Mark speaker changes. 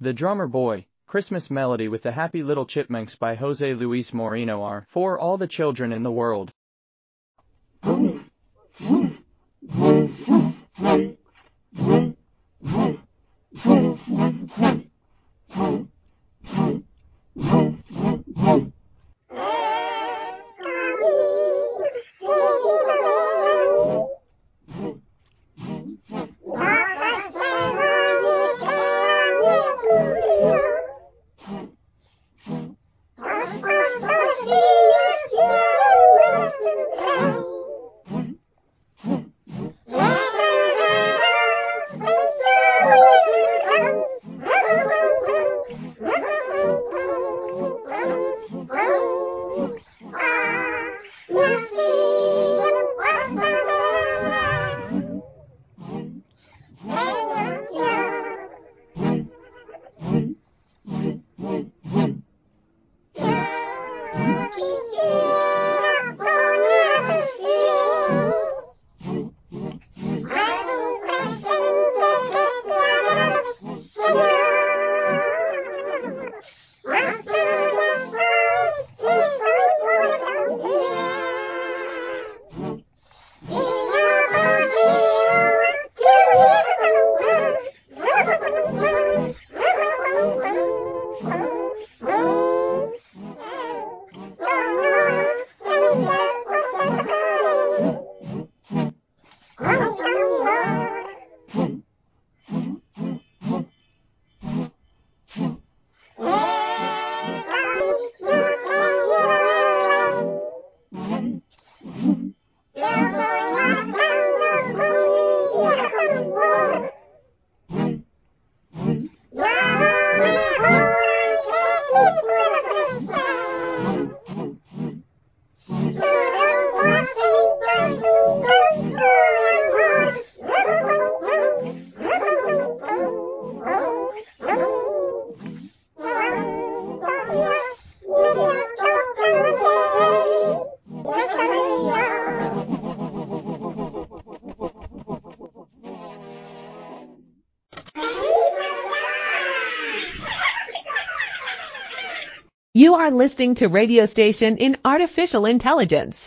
Speaker 1: The Drummer Boy, Christmas Melody with the Happy Little Chipmunks by José Luis Moreno R. for all the children in the world.
Speaker 2: You are listening to radio station in artificial intelligence.